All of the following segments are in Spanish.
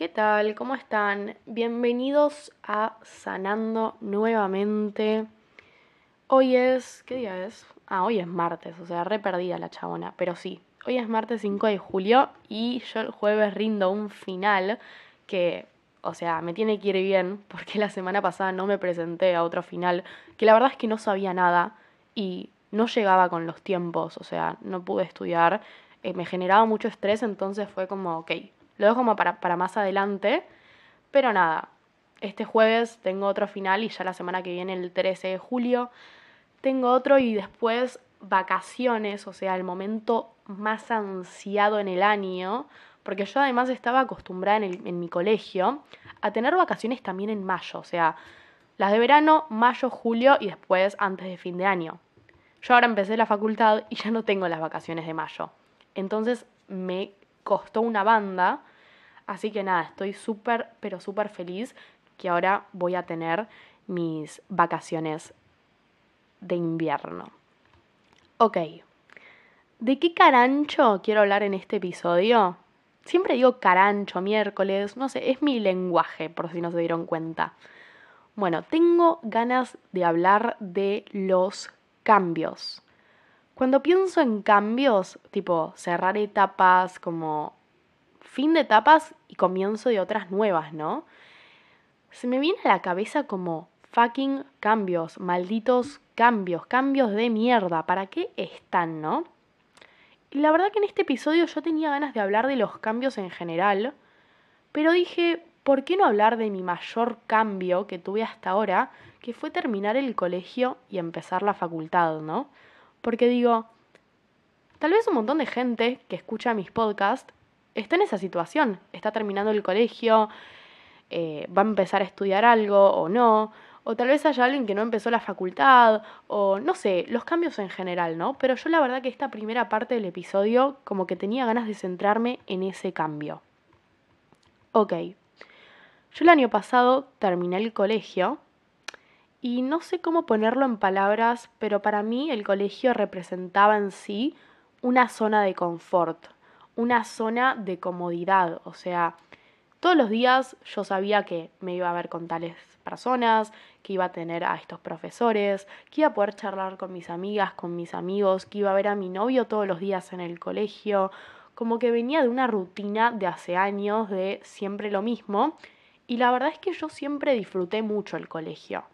¿qué tal? ¿Cómo están? Bienvenidos a Sanando nuevamente. Hoy es. ¿Qué día es? Ah, hoy es martes, o sea, re perdida la chabona, pero sí. Hoy es martes 5 de julio y yo el jueves rindo un final que, o sea, me tiene que ir bien porque la semana pasada no me presenté a otro final, que la verdad es que no sabía nada y no llegaba con los tiempos, o sea, no pude estudiar, eh, me generaba mucho estrés, entonces fue como, ok, lo dejo como para, para más adelante, pero nada, este jueves tengo otro final y ya la semana que viene, el 13 de julio, tengo otro y después vacaciones, o sea, el momento más ansiado en el año, porque yo además estaba acostumbrada en, en mi colegio a tener vacaciones también en mayo, o sea, las de verano, mayo, julio y después antes de fin de año. Yo ahora empecé la facultad y ya no tengo las vacaciones de mayo. Entonces me costó una banda. Así que nada, estoy súper, pero súper feliz que ahora voy a tener mis vacaciones de invierno. Ok, ¿de qué carancho quiero hablar en este episodio? Siempre digo carancho, miércoles, no sé, es mi lenguaje, por si no se dieron cuenta. Bueno, tengo ganas de hablar de los cambios. Cuando pienso en cambios, tipo cerrar etapas, como fin de etapas y comienzo de otras nuevas, ¿no? Se me viene a la cabeza como fucking cambios, malditos cambios, cambios de mierda, ¿para qué están, no? Y la verdad que en este episodio yo tenía ganas de hablar de los cambios en general, pero dije, ¿por qué no hablar de mi mayor cambio que tuve hasta ahora, que fue terminar el colegio y empezar la facultad, ¿no? Porque digo, tal vez un montón de gente que escucha mis podcasts está en esa situación, está terminando el colegio, eh, va a empezar a estudiar algo o no, o tal vez haya alguien que no empezó la facultad, o no sé, los cambios en general, ¿no? Pero yo la verdad que esta primera parte del episodio como que tenía ganas de centrarme en ese cambio. Ok, yo el año pasado terminé el colegio y no sé cómo ponerlo en palabras, pero para mí el colegio representaba en sí una zona de confort, una zona de comodidad, o sea, todos los días yo sabía que me iba a ver con tales personas, que iba a tener a estos profesores, que iba a poder charlar con mis amigas, con mis amigos, que iba a ver a mi novio todos los días en el colegio, como que venía de una rutina de hace años de siempre lo mismo, y la verdad es que yo siempre disfruté mucho el colegio.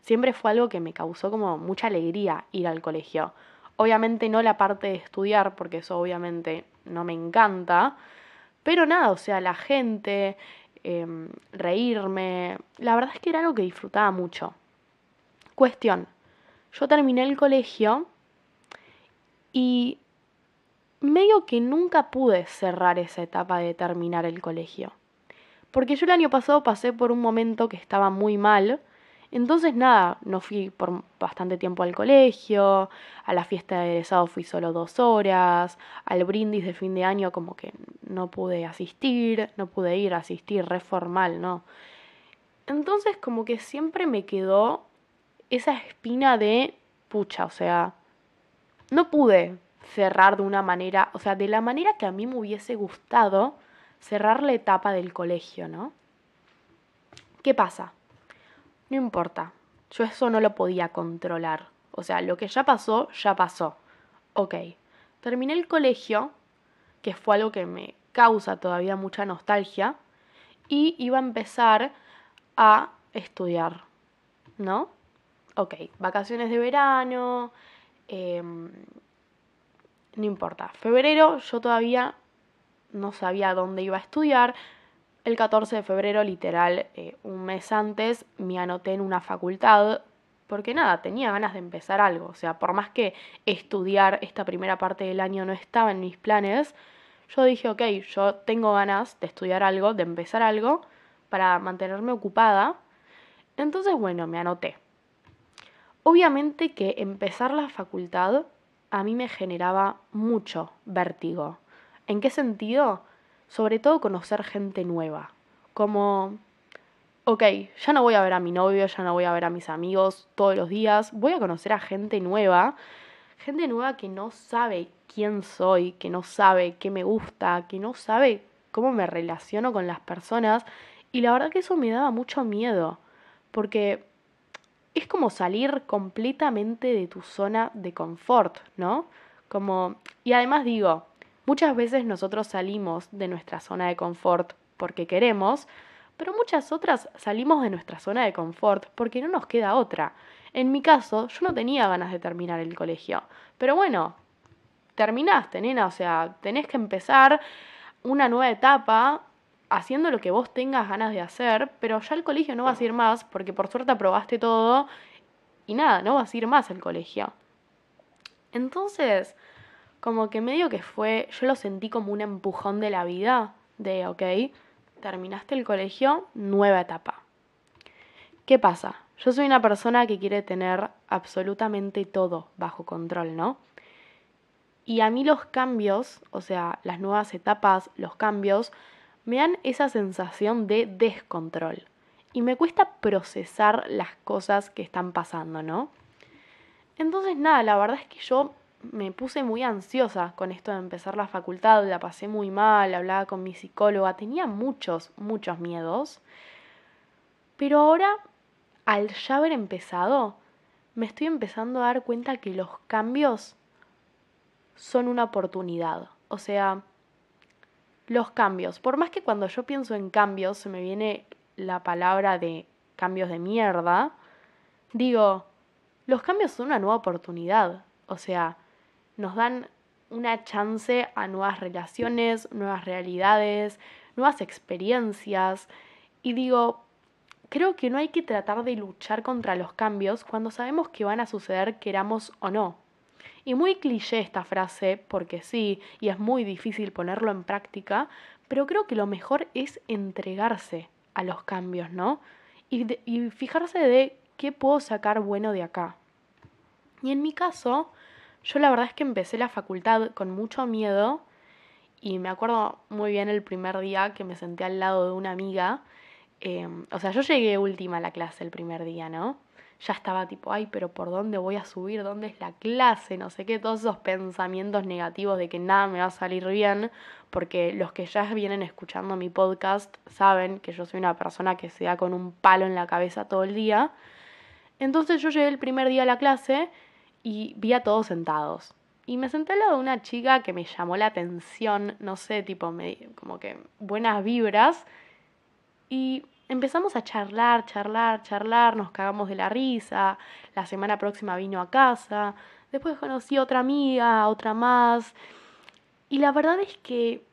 Siempre fue algo que me causó como mucha alegría ir al colegio. Obviamente no la parte de estudiar, porque eso obviamente no me encanta, pero nada, o sea, la gente, em, reírme, la verdad es que era algo que disfrutaba mucho. Cuestión, yo terminé el colegio y medio que nunca pude cerrar esa etapa de terminar el colegio. Porque yo el año pasado pasé por un momento que estaba muy mal, entonces nada, no fui por bastante tiempo al colegio, a la fiesta de egresado fui solo dos horas, al brindis de fin de año como que no pude asistir, no pude ir a asistir, re formal, ¿no? Entonces como que siempre me quedó esa espina de pucha, o sea, no pude cerrar de una manera, o sea, de la manera que a mí me hubiese gustado cerrar la etapa del colegio, ¿no? ¿Qué pasa? No importa, yo eso no lo podía controlar. O sea, lo que ya pasó, ya pasó. Ok, terminé el colegio, que fue algo que me causa todavía mucha nostalgia, y iba a empezar a estudiar, ¿no? Ok, vacaciones de verano, em, no importa. Febrero yo todavía no sabía dónde iba a estudiar, el 14 de febrero, literal, eh, un mes antes, me anoté en una facultad porque nada, tenía ganas de empezar algo. O sea, por más que estudiar esta primera parte del año no estaba en mis planes, yo dije, ok, yo tengo ganas de estudiar algo, de empezar algo, para mantenerme ocupada. Entonces, bueno, me anoté. Obviamente que empezar la facultad a mí me generaba mucho vértigo. ¿En qué sentido? Sobre todo conocer gente nueva. Como, ok, ya no voy a ver a mi novio, ya no voy a ver a mis amigos todos los días, voy a conocer a gente nueva, gente nueva que no sabe quién soy, que no sabe qué me gusta, que no sabe cómo me relaciono con las personas y la verdad que eso me daba mucho miedo, porque es como salir completamente de tu zona de confort, ¿no? Como y además digo, muchas veces nosotros salimos de nuestra zona de confort porque queremos, pero muchas otras salimos de nuestra zona de confort porque no nos queda otra. En mi caso, yo no tenía ganas de terminar el colegio, pero bueno, terminaste, nena, o sea, tenés que empezar una nueva etapa haciendo lo que vos tengas ganas de hacer, pero ya el colegio no vas a ir más porque por suerte aprobaste todo y nada, no vas a ir más al colegio. Entonces, como que medio que fue, yo lo sentí como un empujón de la vida, de, ok, terminaste el colegio, nueva etapa. ¿Qué pasa? Yo soy una persona que quiere tener absolutamente todo bajo control, ¿no? Y a mí los cambios, o sea, las nuevas etapas, los cambios, me dan esa sensación de descontrol. Y me cuesta procesar las cosas que están pasando, ¿no? Entonces, nada, la verdad es que yo me puse muy ansiosa con esto de empezar la facultad, la pasé muy mal, hablaba con mi psicóloga, tenía muchos, muchos miedos. Pero ahora, al ya haber empezado, me estoy empezando a dar cuenta que los cambios son una oportunidad. O sea, los cambios. Por más que cuando yo pienso en cambios se me viene la palabra de cambios de mierda, digo, los cambios son una nueva oportunidad. O sea, nos dan una chance a nuevas relaciones, nuevas realidades, nuevas experiencias. Y digo, creo que no hay que tratar de luchar contra los cambios cuando sabemos que van a suceder queramos o no. Y muy cliché esta frase, porque sí, y es muy difícil ponerlo en práctica, pero creo que lo mejor es entregarse a los cambios, ¿no? Y, y fijarse de qué puedo sacar bueno de acá. Y en mi caso, yo la verdad es que empecé la facultad con mucho miedo y me acuerdo muy bien el primer día que me senté al lado de una amiga. Eh, o sea, yo llegué última a la clase el primer día, ¿no? ya estaba tipo, ay, pero ¿por dónde voy a subir? ¿Dónde es la clase? No sé qué, todos esos pensamientos negativos de que nada me va a salir bien, porque los que ya vienen escuchando mi podcast saben que yo soy una persona que se da con un palo en la cabeza todo el día. Entonces yo llegué el primer día a la clase y vi a todos sentados. Y me senté al lado de una chica que me llamó la atención, no sé, tipo, me, como que buenas vibras. Y empezamos a charlar, charlar, charlar, nos cagamos de la risa, la semana próxima vino a casa, después conocí a otra amiga, otra más, y la verdad es que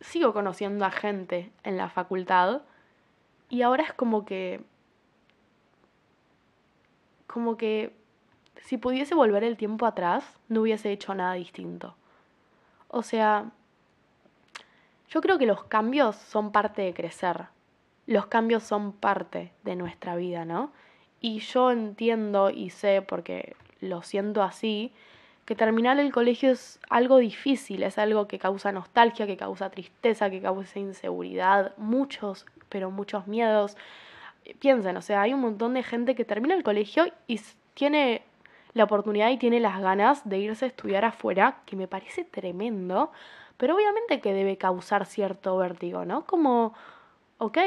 sigo conociendo a gente en la facultad y ahora es como que, como que si pudiese volver el tiempo atrás, no hubiese hecho nada distinto. O sea, yo creo que los cambios son parte de crecer los cambios son parte de nuestra vida, ¿no? Y yo entiendo y sé, porque lo siento así, que terminar el colegio es algo difícil, es algo que causa nostalgia, que causa tristeza, que causa inseguridad, muchos, pero muchos miedos. Piensen, o sea, hay un montón de gente que termina el colegio y tiene la oportunidad y tiene las ganas de irse a estudiar afuera, que me parece tremendo, pero obviamente que debe causar cierto vértigo, ¿no? Como ok,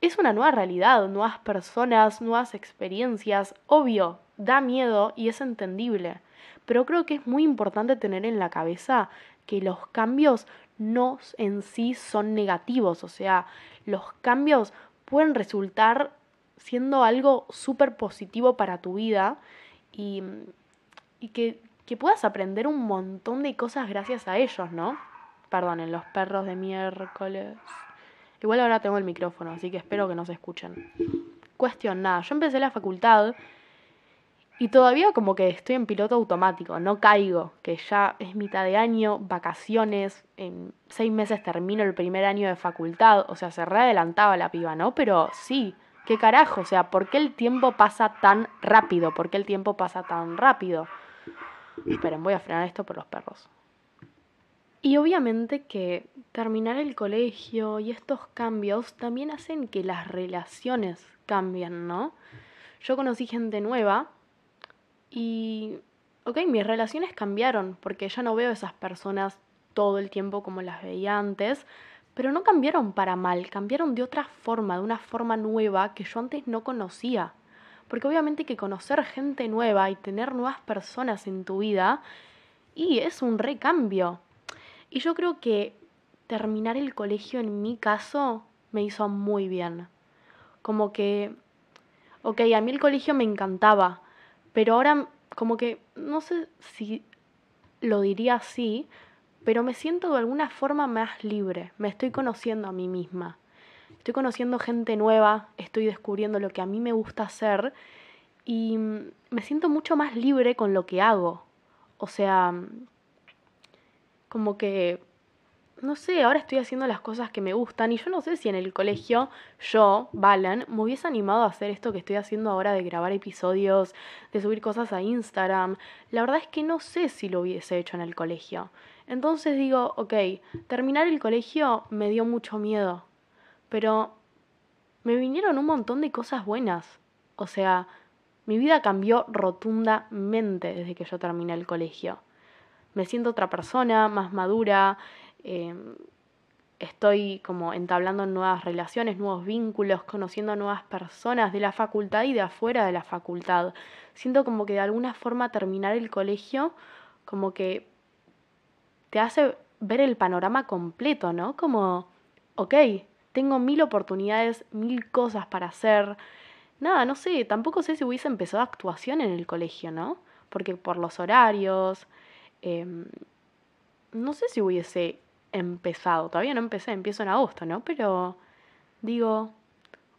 es una nueva realidad, nuevas personas, nuevas experiencias, obvio, da miedo y es entendible, pero creo que es muy importante tener en la cabeza que los cambios no en sí son negativos, o sea, los cambios pueden resultar siendo algo súper positivo para tu vida y, y que, que, puedas aprender un montón de cosas gracias a ellos, ¿no? Perdonen, los perros de miércoles. Igual ahora tengo el micrófono, así que espero que no se escuchen. Cuestión, nada, yo empecé la facultad y todavía como que estoy en piloto automático, no caigo, que ya es mitad de año, vacaciones, en seis meses termino el primer año de facultad, o sea, se readelantaba la piba, ¿no? Pero sí, ¿qué carajo? O sea, ¿por qué el tiempo pasa tan rápido? ¿Por qué el tiempo pasa tan rápido? Esperen, voy a frenar esto por los perros. Y obviamente que terminar el colegio y estos cambios también hacen que las relaciones cambien, ¿no? Yo conocí gente nueva y, ok, mis relaciones cambiaron porque ya no veo esas personas todo el tiempo como las veía antes, pero no cambiaron para mal, cambiaron de otra forma, de una forma nueva que yo antes no conocía. Porque obviamente que conocer gente nueva y tener nuevas personas en tu vida, y es un recambio. Y yo creo que terminar el colegio en mi caso me hizo muy bien. Como que, ok, a mí el colegio me encantaba, pero ahora como que, no sé si lo diría así, pero me siento de alguna forma más libre, me estoy conociendo a mí misma, estoy conociendo gente nueva, estoy descubriendo lo que a mí me gusta hacer y me siento mucho más libre con lo que hago. O sea, como que, no sé, ahora estoy haciendo las cosas que me gustan y yo no sé si en el colegio yo, Valen, me hubiese animado a hacer esto que estoy haciendo ahora de grabar episodios, de subir cosas a Instagram. La verdad es que no sé si lo hubiese hecho en el colegio. Entonces digo, ok, terminar el colegio me dio mucho miedo, pero me vinieron un montón de cosas buenas. O sea, mi vida cambió rotundamente desde que yo terminé el colegio. Me siento otra persona, más madura, em, estoy como entablando nuevas relaciones, nuevos vínculos, conociendo nuevas personas de la facultad y de afuera de la facultad. Siento como que de alguna forma terminar el colegio como que te hace ver el panorama completo, ¿no? Como, ok, tengo mil oportunidades, mil cosas para hacer. Nada, no sé, tampoco sé si hubiese empezado actuación en el colegio, ¿no? Porque por los horarios, em, no sé si hubiese empezado, todavía no empecé, empiezo en agosto, ¿no? Pero digo,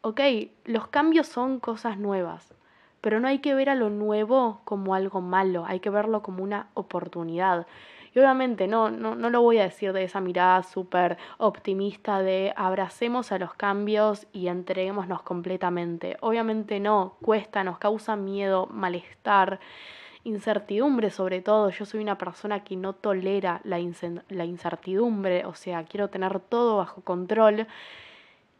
ok, los cambios son cosas nuevas, pero no hay que ver a lo nuevo como algo malo, hay que verlo como una oportunidad. Y obviamente no, no, no lo voy a decir de esa mirada súper optimista de abracemos a los cambios y entreguémonos completamente. Obviamente no, cuesta, nos causa miedo, malestar, incertidumbre sobre todo. Yo soy una persona que no tolera la, la incertidumbre, o sea, quiero tener todo bajo control.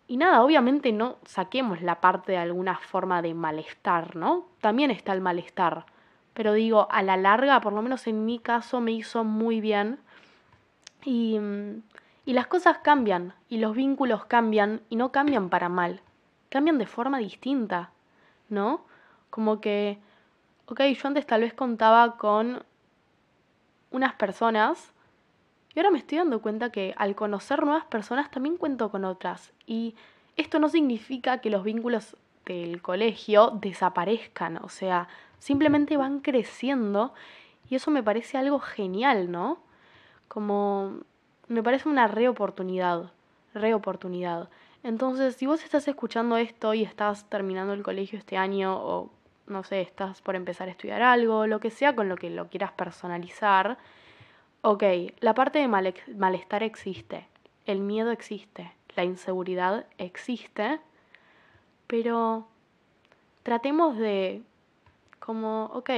Y nada, obviamente no saquemos la parte de alguna forma de malestar, ¿no? También está el malestar pero digo, a la larga, por lo menos en mi caso, me hizo muy bien. Y, y las cosas cambian, y los vínculos cambian, y no cambian para mal, cambian de forma distinta, ¿no? Como que, ok, yo antes tal vez contaba con unas personas, y ahora me estoy dando cuenta que al conocer nuevas personas también cuento con otras. Y esto no significa que los vínculos del colegio desaparezcan, o sea, simplemente van creciendo y eso me parece algo genial, ¿no? Como me parece una reoportunidad, reoportunidad. Entonces, si vos estás escuchando esto y estás terminando el colegio este año o no sé, estás por empezar a estudiar algo, lo que sea con lo que lo quieras personalizar, ok, la parte de malestar existe, el miedo existe, la inseguridad existe, pero tratemos de como, ok,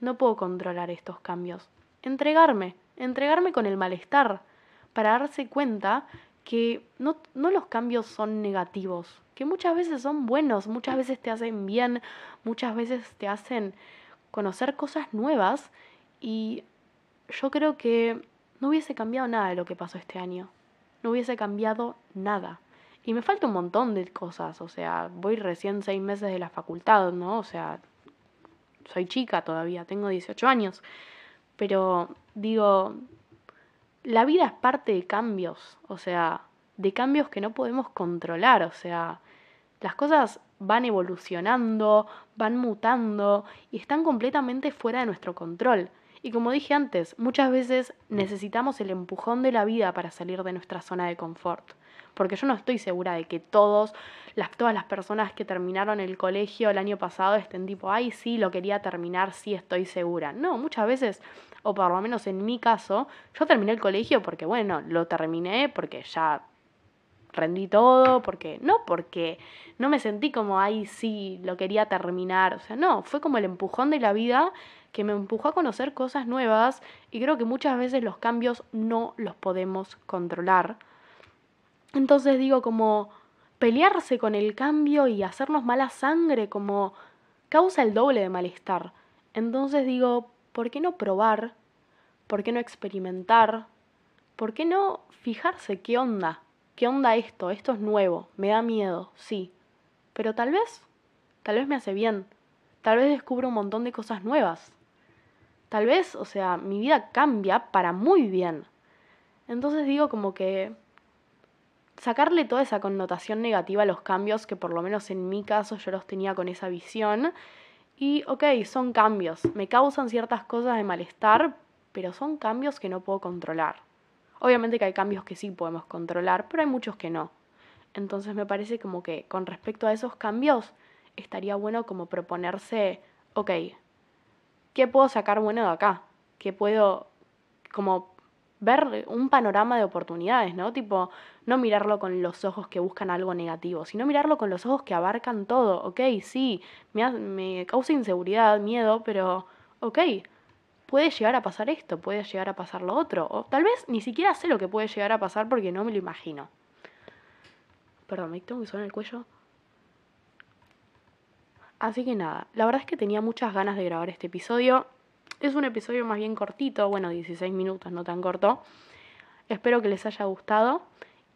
no puedo controlar estos cambios. Entregarme, entregarme con el malestar, para darse cuenta que no, no los cambios son negativos, que muchas veces son buenos, muchas veces te hacen bien, muchas veces te hacen conocer cosas nuevas y yo creo que no hubiese cambiado nada de lo que pasó este año. No hubiese cambiado nada. Y me falta un montón de cosas, o sea, voy recién seis meses de la facultad, ¿no? O sea, soy chica todavía, tengo 18 años, pero digo, la vida es parte de cambios, o sea, de cambios que no podemos controlar, o sea, las cosas van evolucionando, van mutando y están completamente fuera de nuestro control. Y como dije antes, muchas veces necesitamos el empujón de la vida para salir de nuestra zona de confort porque yo no estoy segura de que todos, las, todas las personas que terminaron el colegio el año pasado estén tipo, ay, sí, lo quería terminar, sí estoy segura. No, muchas veces, o por lo menos en mi caso, yo terminé el colegio porque, bueno, lo terminé porque ya rendí todo, porque no porque no me sentí como, ay, sí, lo quería terminar, o sea, no, fue como el empujón de la vida que me empujó a conocer cosas nuevas y creo que muchas veces los cambios no los podemos controlar. Entonces digo, como pelearse con el cambio y hacernos mala sangre, como causa el doble de malestar. Entonces digo, ¿por qué no probar? ¿Por qué no experimentar? ¿por qué no fijarse qué onda? ¿Qué onda esto? Esto es nuevo, me da miedo, sí. Pero tal vez, tal vez me hace bien. Tal vez descubro un montón de cosas nuevas. Tal vez, o sea, mi vida cambia para muy bien. Entonces digo como que sacarle toda esa connotación negativa a los cambios, que por lo menos en mi caso yo los tenía con esa visión. Y ok, son cambios, me causan ciertas cosas de malestar, pero son cambios que no puedo controlar. Obviamente que hay cambios que sí podemos controlar, pero hay muchos que no. Entonces me parece como que con respecto a esos cambios, estaría bueno como proponerse, ok, ¿qué puedo sacar bueno de acá? ¿Qué puedo como ver un panorama de oportunidades, ¿no? Tipo, no mirarlo con los ojos que buscan algo negativo, sino mirarlo con los ojos que abarcan todo. Ok, sí, me, me causa inseguridad, miedo, pero ok, puede llegar a pasar esto, puede llegar a pasar lo otro. O tal vez ni siquiera sé lo que puede llegar a pasar porque no me lo imagino. Perdón, me tengo que suena el cuello. Así que nada, la verdad es que tenía muchas ganas de grabar este episodio. Es un episodio más bien cortito, bueno, 16 minutos, no tan corto. Espero que les haya gustado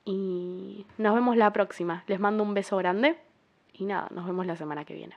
y nos vemos la próxima. Les mando un beso grande y nada, nos vemos la semana que viene.